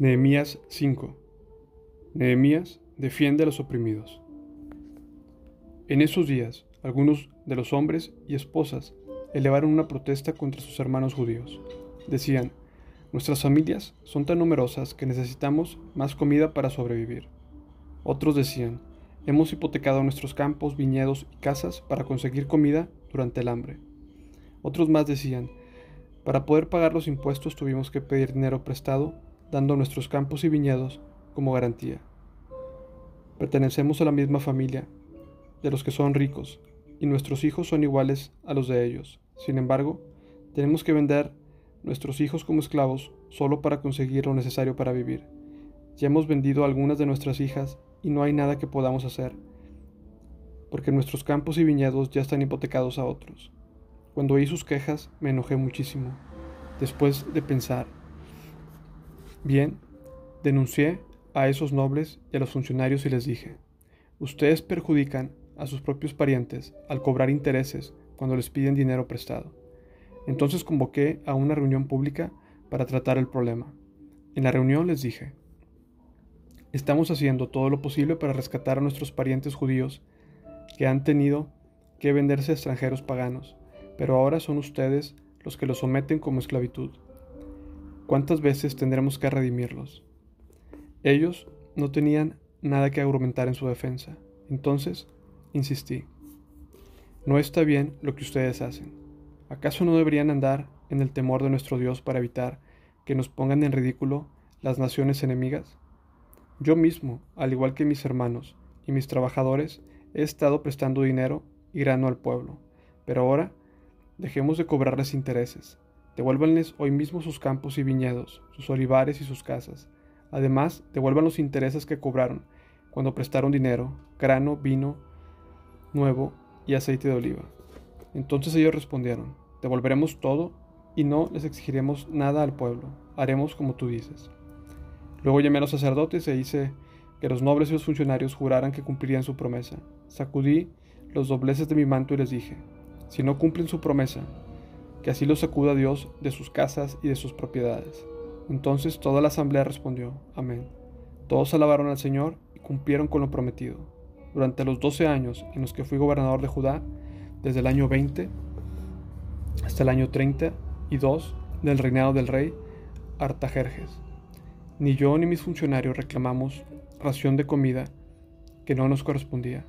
Nehemías 5. Nehemías defiende a los oprimidos. En esos días, algunos de los hombres y esposas elevaron una protesta contra sus hermanos judíos. Decían, nuestras familias son tan numerosas que necesitamos más comida para sobrevivir. Otros decían, hemos hipotecado nuestros campos, viñedos y casas para conseguir comida durante el hambre. Otros más decían, para poder pagar los impuestos tuvimos que pedir dinero prestado dando nuestros campos y viñedos como garantía. Pertenecemos a la misma familia, de los que son ricos, y nuestros hijos son iguales a los de ellos. Sin embargo, tenemos que vender nuestros hijos como esclavos solo para conseguir lo necesario para vivir. Ya hemos vendido algunas de nuestras hijas y no hay nada que podamos hacer, porque nuestros campos y viñedos ya están hipotecados a otros. Cuando oí sus quejas me enojé muchísimo. Después de pensar, Bien, denuncié a esos nobles y a los funcionarios y les dije, ustedes perjudican a sus propios parientes al cobrar intereses cuando les piden dinero prestado. Entonces convoqué a una reunión pública para tratar el problema. En la reunión les dije, estamos haciendo todo lo posible para rescatar a nuestros parientes judíos que han tenido que venderse a extranjeros paganos, pero ahora son ustedes los que los someten como esclavitud. ¿Cuántas veces tendremos que redimirlos? Ellos no tenían nada que argumentar en su defensa. Entonces, insistí. No está bien lo que ustedes hacen. ¿Acaso no deberían andar en el temor de nuestro Dios para evitar que nos pongan en ridículo las naciones enemigas? Yo mismo, al igual que mis hermanos y mis trabajadores, he estado prestando dinero y grano al pueblo, pero ahora dejemos de cobrarles intereses Devuélvanles hoy mismo sus campos y viñedos, sus olivares y sus casas. Además, devuelvan los intereses que cobraron cuando prestaron dinero, grano, vino nuevo y aceite de oliva. Entonces ellos respondieron, devolveremos todo y no les exigiremos nada al pueblo, haremos como tú dices. Luego llamé a los sacerdotes e hice que los nobles y los funcionarios juraran que cumplirían su promesa. Sacudí los dobleces de mi manto y les dije, si no cumplen su promesa, que así los sacuda Dios de sus casas y de sus propiedades. Entonces toda la asamblea respondió, Amén. Todos alabaron al Señor y cumplieron con lo prometido. Durante los doce años en los que fui gobernador de Judá, desde el año 20 hasta el año 32 del reinado del rey Artajerjes, ni yo ni mis funcionarios reclamamos ración de comida que no nos correspondía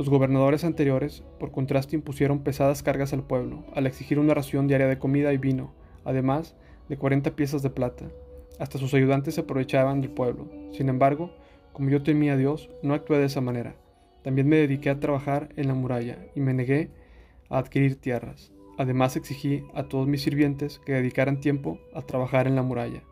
los gobernadores anteriores, por contraste, impusieron pesadas cargas al pueblo, al exigir una ración diaria de comida y vino, además de 40 piezas de plata. Hasta sus ayudantes se aprovechaban del pueblo. Sin embargo, como yo temía a Dios, no actué de esa manera. También me dediqué a trabajar en la muralla y me negué a adquirir tierras. Además exigí a todos mis sirvientes que dedicaran tiempo a trabajar en la muralla.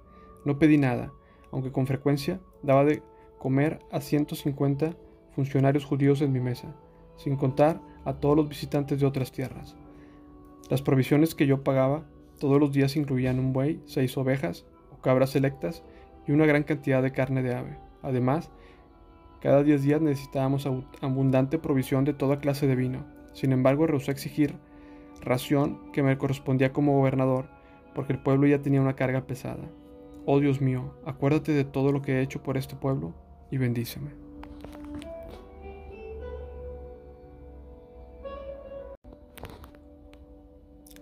No pedí nada, aunque con frecuencia daba de comer a 150 funcionarios judíos en mi mesa, sin contar a todos los visitantes de otras tierras. Las provisiones que yo pagaba todos los días incluían un buey, seis ovejas o cabras selectas y una gran cantidad de carne de ave. Además, cada diez días necesitábamos abundante provisión de toda clase de vino. Sin embargo, rehusé exigir ración que me correspondía como gobernador, porque el pueblo ya tenía una carga pesada. Oh Dios mío, acuérdate de todo lo que he hecho por este pueblo y bendíceme.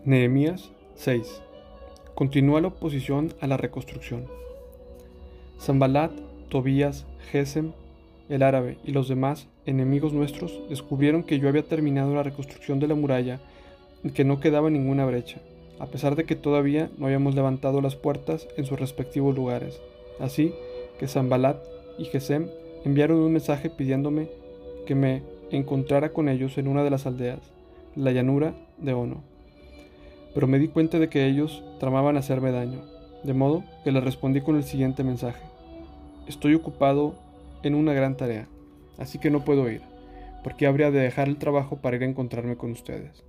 Nehemías 6. Continúa la oposición a la reconstrucción. Zambalat, Tobías, Gesem, el árabe y los demás enemigos nuestros descubrieron que yo había terminado la reconstrucción de la muralla y que no quedaba ninguna brecha, a pesar de que todavía no habíamos levantado las puertas en sus respectivos lugares. Así que Zambalat y Gesem enviaron un mensaje pidiéndome que me encontrara con ellos en una de las aldeas, la llanura de Ono pero me di cuenta de que ellos tramaban hacerme daño, de modo que les respondí con el siguiente mensaje. Estoy ocupado en una gran tarea, así que no puedo ir, porque habría de dejar el trabajo para ir a encontrarme con ustedes.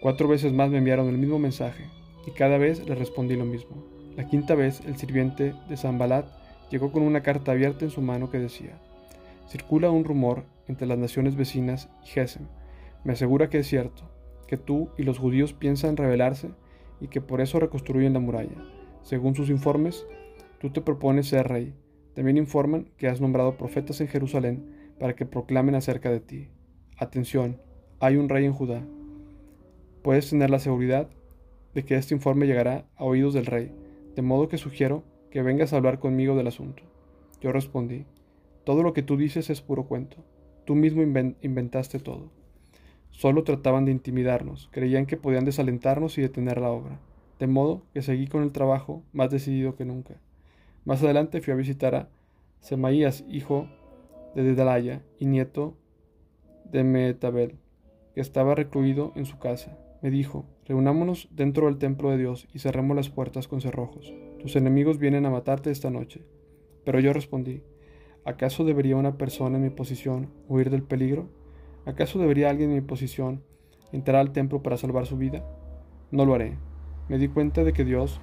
Cuatro veces más me enviaron el mismo mensaje, y cada vez les respondí lo mismo. La quinta vez el sirviente de Zambalat llegó con una carta abierta en su mano que decía, Circula un rumor entre las naciones vecinas y Gesem. Me asegura que es cierto que tú y los judíos piensan rebelarse y que por eso reconstruyen la muralla. Según sus informes, Tú te propones ser rey. También informan que has nombrado profetas en Jerusalén para que proclamen acerca de ti. Atención, hay un rey en Judá. Puedes tener la seguridad de que este informe llegará a oídos del rey, de modo que sugiero que vengas a hablar conmigo del asunto. Yo respondí, todo lo que tú dices es puro cuento. Tú mismo inventaste todo. Solo trataban de intimidarnos, creían que podían desalentarnos y detener la obra, de modo que seguí con el trabajo más decidido que nunca. Más adelante fui a visitar a Semaías, hijo de Dedalaya y nieto de Metabel, que estaba recluido en su casa. Me dijo, reunámonos dentro del templo de Dios y cerremos las puertas con cerrojos. Tus enemigos vienen a matarte esta noche. Pero yo respondí, ¿acaso debería una persona en mi posición huir del peligro? ¿Acaso debería alguien en mi posición entrar al templo para salvar su vida? No lo haré. Me di cuenta de que Dios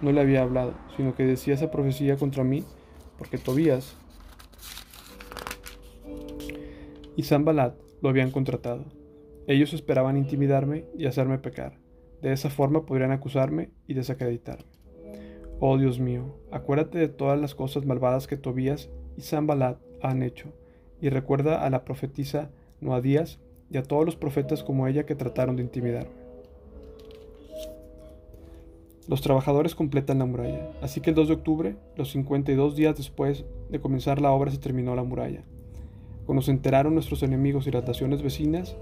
no le había hablado, sino que decía esa profecía contra mí, porque Tobías y Zambalat lo habían contratado. Ellos esperaban intimidarme y hacerme pecar. De esa forma podrían acusarme y desacreditarme. Oh Dios mío, acuérdate de todas las cosas malvadas que Tobías y Zambalat han hecho, y recuerda a la profetisa Noadías y a todos los profetas como ella que trataron de intimidarme. Los trabajadores completan la muralla, así que el 2 de octubre, los 52 días después de comenzar la obra, se terminó la muralla. Cuando se enteraron nuestros enemigos y las naciones vecinas,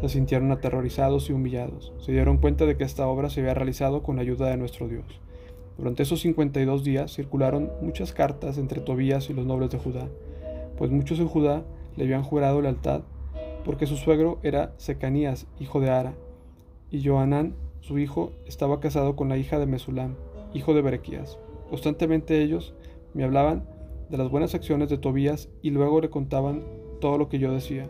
se sintieron aterrorizados y humillados. Se dieron cuenta de que esta obra se había realizado con la ayuda de nuestro Dios. Durante esos 52 días circularon muchas cartas entre Tobías y los nobles de Judá, pues muchos en Judá le habían jurado lealtad, porque su suegro era Secanías, hijo de Ara, y Joanán, su hijo, estaba casado con la hija de Mesulam, hijo de Berequías. Constantemente ellos me hablaban de las buenas acciones de Tobías y luego le contaban todo lo que yo decía.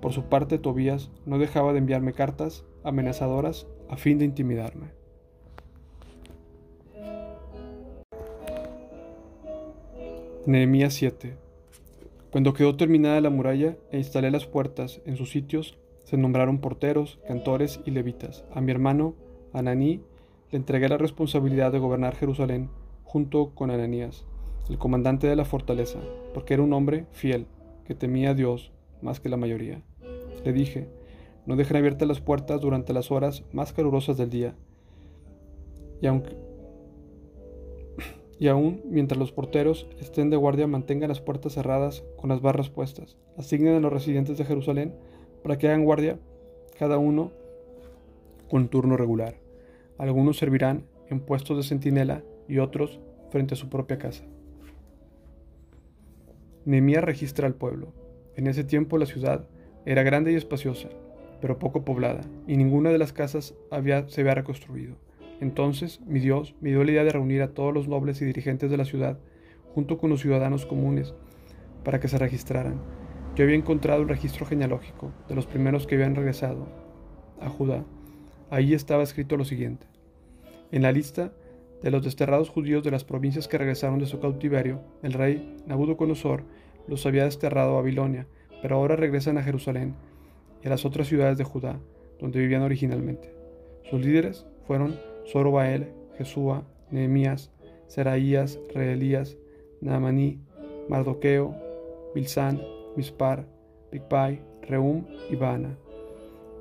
Por su parte, Tobías no dejaba de enviarme cartas amenazadoras a fin de intimidarme. Nehemías 7 Cuando quedó terminada la muralla e instalé las puertas en sus sitios, se nombraron porteros, cantores y levitas. A mi hermano, Ananí, le entregué la responsabilidad de gobernar Jerusalén junto con Ananías, el comandante de la fortaleza, porque era un hombre fiel, que temía a Dios más que la mayoría. Le dije, no dejen abiertas las puertas durante las horas más calurosas del día. Y aunque y aún mientras los porteros estén de guardia mantengan las puertas cerradas con las barras puestas. Asignen a los residentes de Jerusalén para que hagan guardia, cada uno con turno regular. Algunos servirán en puestos de centinela y otros frente a su propia casa. Nehemías registra al pueblo. En ese tiempo la ciudad era grande y espaciosa, pero poco poblada, y ninguna de las casas había, se había reconstruido. Entonces mi Dios me dio la idea de reunir a todos los nobles y dirigentes de la ciudad, junto con los ciudadanos comunes, para que se registraran yo había encontrado un registro genealógico de los primeros que habían regresado a Judá. Ahí estaba escrito lo siguiente. En la lista de los desterrados judíos de las provincias que regresaron de su cautiverio, el rey Nabucodonosor los había desterrado a Babilonia, pero ahora regresan a Jerusalén y a las otras ciudades de Judá, donde vivían originalmente. Sus líderes fueron Zorobael, Jesúa, Nehemías, Seraías, Reelías, Naamaní, Mardoqueo, Bilsán, Mispar, Bigpai, Reum y Baana.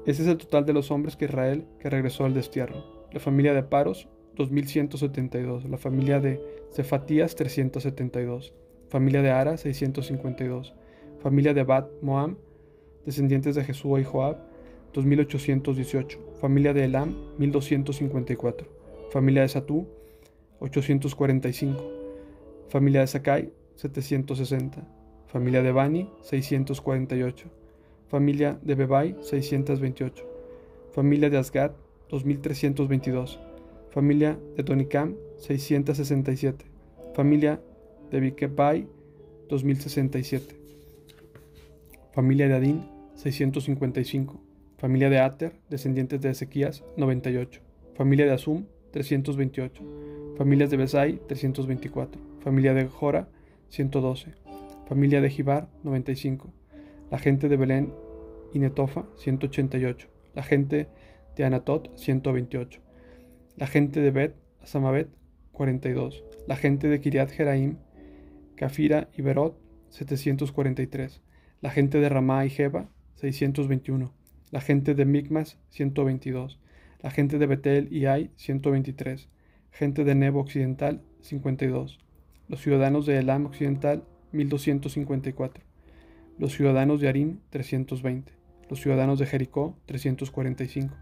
Ese es el total de los hombres que Israel que regresó al destierro. La familia de Paros, 2172. La familia de Cefatías, 372. Familia de Ara, 652. Familia de Bat Moam, descendientes de Jesúa y Joab, 2818. Familia de Elam, 1254. Familia de Satú, 845. Familia de Sakai, 760 familia de Bani 648, familia de Bebai 628, familia de Asgad 2322, familia de Tonicam 667, familia de Bikebai 2067, familia de Adin 655, familia de Ater, descendientes de Ezequías 98, familia de Asum 328, familias de Besai 324, familia de Jora 112, familia de Jibar 95, la gente de Belén y Netofa 188, la gente de Anatot 128, la gente de Bet Samabet 42, La gente de Kiriat Jeraim, Cafira y Berot, 743. La gente de Ramá y Jeba, 621. La gente de Micmas, 122. La gente de Betel y Ai, 123. Gente de Nebo Occidental, 52. Los ciudadanos de Elam Occidental, 1254. Los ciudadanos de Arim, 320. Los ciudadanos de Jericó, 345.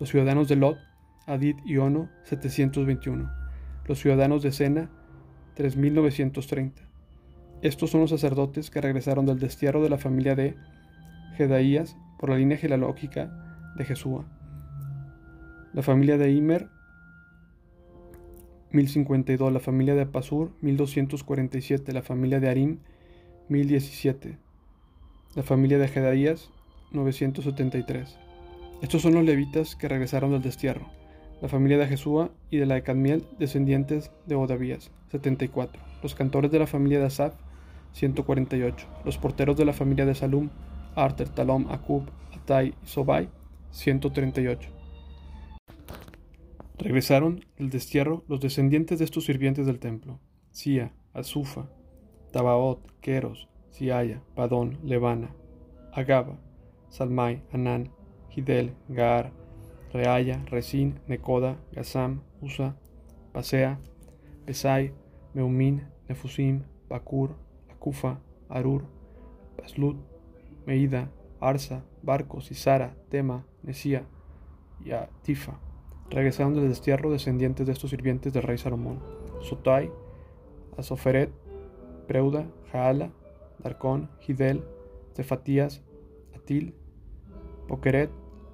Los ciudadanos de Lot, Adid y Ono, 721. Los ciudadanos de Sena, 3930. Estos son los sacerdotes que regresaron del destierro de la familia de Jedaías por la línea genealógica de Jesúa. La familia de Imer, 1052. La familia de Pasur, 1247. La familia de Arim, 1017. La familia de Jedaías, 973. Estos son los levitas que regresaron del destierro. La familia de Jesúa y de la de Cadmiel, descendientes de Odavías, 74. Los cantores de la familia de Asaf, 148. Los porteros de la familia de Salum, Arter, Talom, Akub, Atai y Sobai, 138. Regresaron del destierro los descendientes de estos sirvientes del templo, Sia, Azufa, Tabaot, Keros, Siaya, Padón, Levana, Agaba, Salmai, Anán, Hidel, Gaar, Reaya, Resín, Nekoda, Gazam, Usa, Pasea, Besai, Meumín, Nefusim, Bakur, Akufa, Arur, Baslut, Meida, Arsa, Barcos, Isara, Tema, Nesía y Atifa. Regresaron del destierro descendientes de estos sirvientes del rey Salomón, Sotai, Asoferet, Preuda, Jaala, Darcón, Hidel, Cefatías, Atil, Pokeret,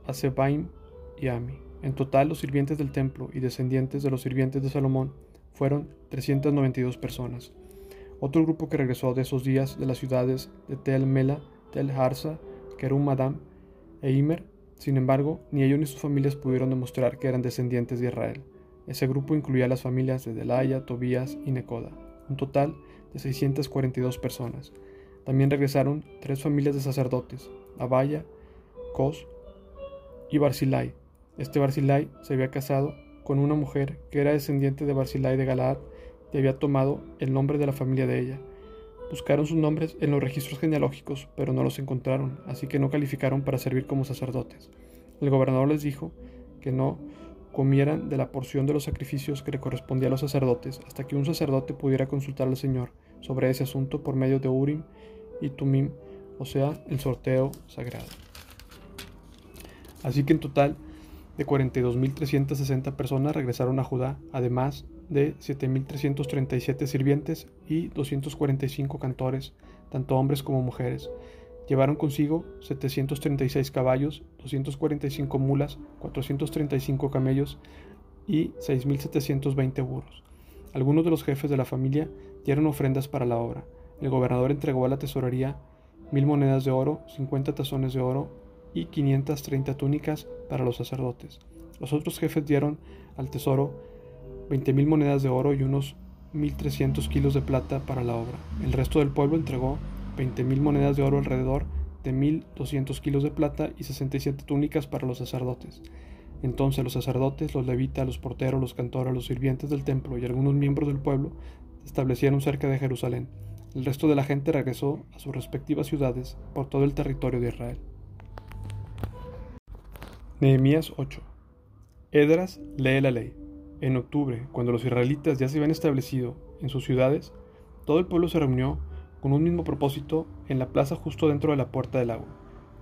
Asebaim y Ami. En total, los sirvientes del templo y descendientes de los sirvientes de Salomón fueron 392 personas. Otro grupo que regresó de esos días de las ciudades de Tel Mela, Tel Harsa, Kerum Adam e Imer, sin embargo, ni ellos ni sus familias pudieron demostrar que eran descendientes de Israel. Ese grupo incluía las familias de Delaya, Tobías y Necoda, un total de 642 personas. También regresaron tres familias de sacerdotes, Abaya, Cos y Barzilai. Este Barzilai se había casado con una mujer que era descendiente de Barzilai de Galaad y había tomado el nombre de la familia de ella. Buscaron sus nombres en los registros genealógicos, pero no los encontraron, así que no calificaron para servir como sacerdotes. El gobernador les dijo que no comieran de la porción de los sacrificios que le correspondía a los sacerdotes, hasta que un sacerdote pudiera consultar al Señor sobre ese asunto por medio de Urim y Tumim, o sea, el sorteo sagrado. Así que en total, de 42.360 personas regresaron a Judá, además de 7.337 sirvientes y 245 cantores, tanto hombres como mujeres. Llevaron consigo 736 caballos, 245 mulas, 435 camellos y 6.720 burros. Algunos de los jefes de la familia dieron ofrendas para la obra. El gobernador entregó a la tesorería mil monedas de oro, 50 tazones de oro y 530 túnicas para los sacerdotes. Los otros jefes dieron al tesoro 20.000 monedas de oro y unos 1.300 kilos de plata para la obra. El resto del pueblo entregó 20.000 monedas de oro alrededor de 1.200 kilos de plata y 67 túnicas para los sacerdotes. Entonces los sacerdotes, los levitas, los porteros, los cantores, los sirvientes del templo y algunos miembros del pueblo se establecieron cerca de Jerusalén. El resto de la gente regresó a sus respectivas ciudades por todo el territorio de Israel. Nehemías 8. Edras lee la ley. En octubre, cuando los israelitas ya se habían establecido en sus ciudades, todo el pueblo se reunió con un mismo propósito en la plaza justo dentro de la puerta del agua.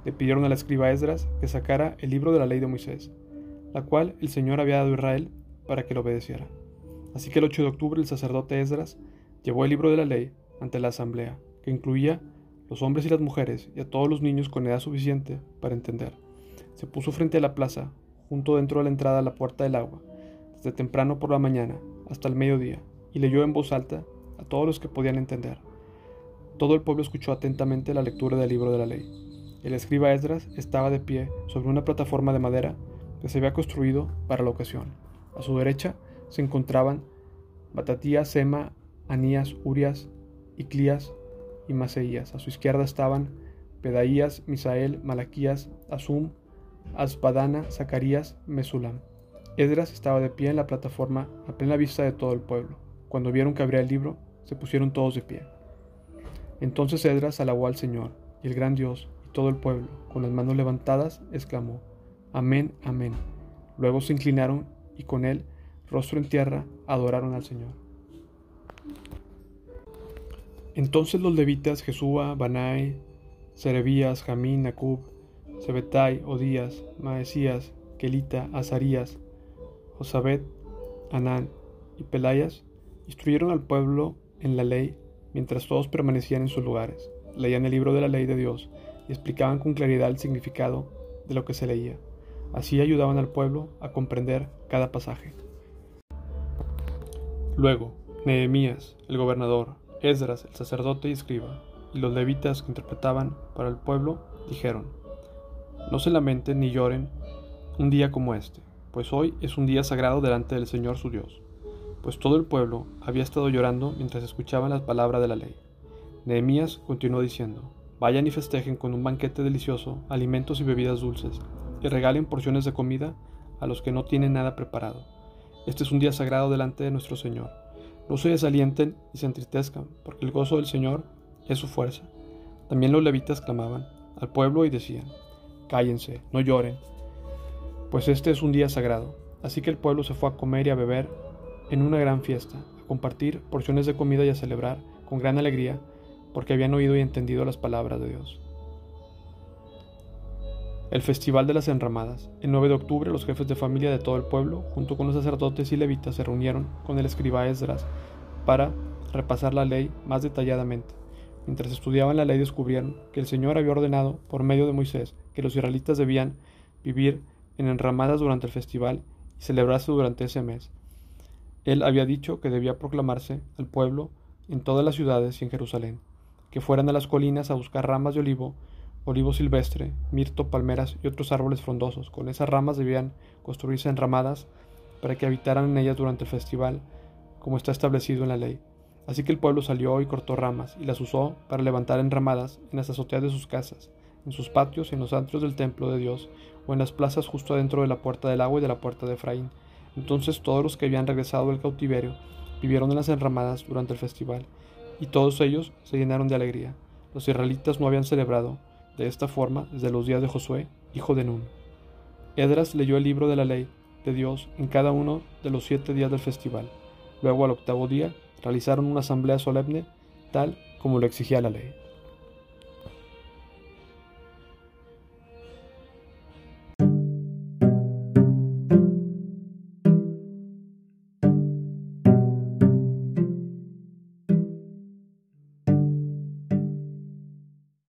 Le pidieron al escriba Esdras que sacara el libro de la ley de Moisés, la cual el Señor había dado a Israel para que lo obedeciera. Así que el 8 de octubre el sacerdote Esdras llevó el libro de la ley ante la asamblea, que incluía los hombres y las mujeres y a todos los niños con edad suficiente para entender. Se puso frente a la plaza, junto dentro de la entrada a la puerta del agua, de temprano por la mañana hasta el mediodía, y leyó en voz alta a todos los que podían entender. Todo el pueblo escuchó atentamente la lectura del libro de la ley. El escriba Esdras estaba de pie sobre una plataforma de madera que se había construido para la ocasión. A su derecha se encontraban Batatías, Sema, Anías, Urias, Iclías y Maseías. A su izquierda estaban Pedaías, Misael, Malaquías, Asum, Asbadana, Zacarías, Mesulam. Esdras estaba de pie en la plataforma a plena vista de todo el pueblo. cuando vieron que abría el libro, se pusieron todos de pie. Entonces Edras alabó al Señor, y el gran Dios, y todo el pueblo, con las manos levantadas, exclamó, Amén, amén. Luego se inclinaron y con él, rostro en tierra, adoraron al Señor. Entonces los levitas Jesúa, Banai, Serebías, Jamín, Acub, Sebetai, Odías, Maesías, Kelita, Azarías, Josabet, Anán y Pelayas instruyeron al pueblo en la ley mientras todos permanecían en sus lugares, leían el libro de la ley de Dios y explicaban con claridad el significado de lo que se leía. Así ayudaban al pueblo a comprender cada pasaje. Luego, Nehemías, el gobernador, Esdras, el sacerdote y escriba, y los levitas que interpretaban para el pueblo, dijeron, No se lamenten ni lloren un día como este, pues hoy es un día sagrado delante del Señor su Dios pues todo el pueblo había estado llorando mientras escuchaban las palabras de la ley. Nehemías continuó diciendo, Vayan y festejen con un banquete delicioso, alimentos y bebidas dulces, y regalen porciones de comida a los que no tienen nada preparado. Este es un día sagrado delante de nuestro Señor. No se desalienten y se entristezcan, porque el gozo del Señor es su fuerza. También los levitas clamaban al pueblo y decían, Cállense, no lloren, pues este es un día sagrado. Así que el pueblo se fue a comer y a beber en una gran fiesta, a compartir porciones de comida y a celebrar con gran alegría, porque habían oído y entendido las palabras de Dios. El Festival de las Enramadas. El 9 de octubre los jefes de familia de todo el pueblo, junto con los sacerdotes y levitas, se reunieron con el escriba Esdras para repasar la ley más detalladamente. Mientras estudiaban la ley descubrieron que el Señor había ordenado, por medio de Moisés, que los israelitas debían vivir en enramadas durante el festival y celebrarse durante ese mes. Él había dicho que debía proclamarse al pueblo en todas las ciudades y en Jerusalén, que fueran a las colinas a buscar ramas de olivo, olivo silvestre, mirto, palmeras y otros árboles frondosos. Con esas ramas debían construirse enramadas para que habitaran en ellas durante el festival, como está establecido en la ley. Así que el pueblo salió y cortó ramas y las usó para levantar enramadas en las azoteas de sus casas, en sus patios en los atrios del templo de Dios, o en las plazas justo adentro de la puerta del agua y de la puerta de Efraín entonces todos los que habían regresado del cautiverio vivieron en las enramadas durante el festival, y todos ellos se llenaron de alegría. Los israelitas no habían celebrado de esta forma desde los días de Josué, hijo de Nun. Edras leyó el libro de la ley de Dios en cada uno de los siete días del festival. Luego al octavo día realizaron una asamblea solemne tal como lo exigía la ley.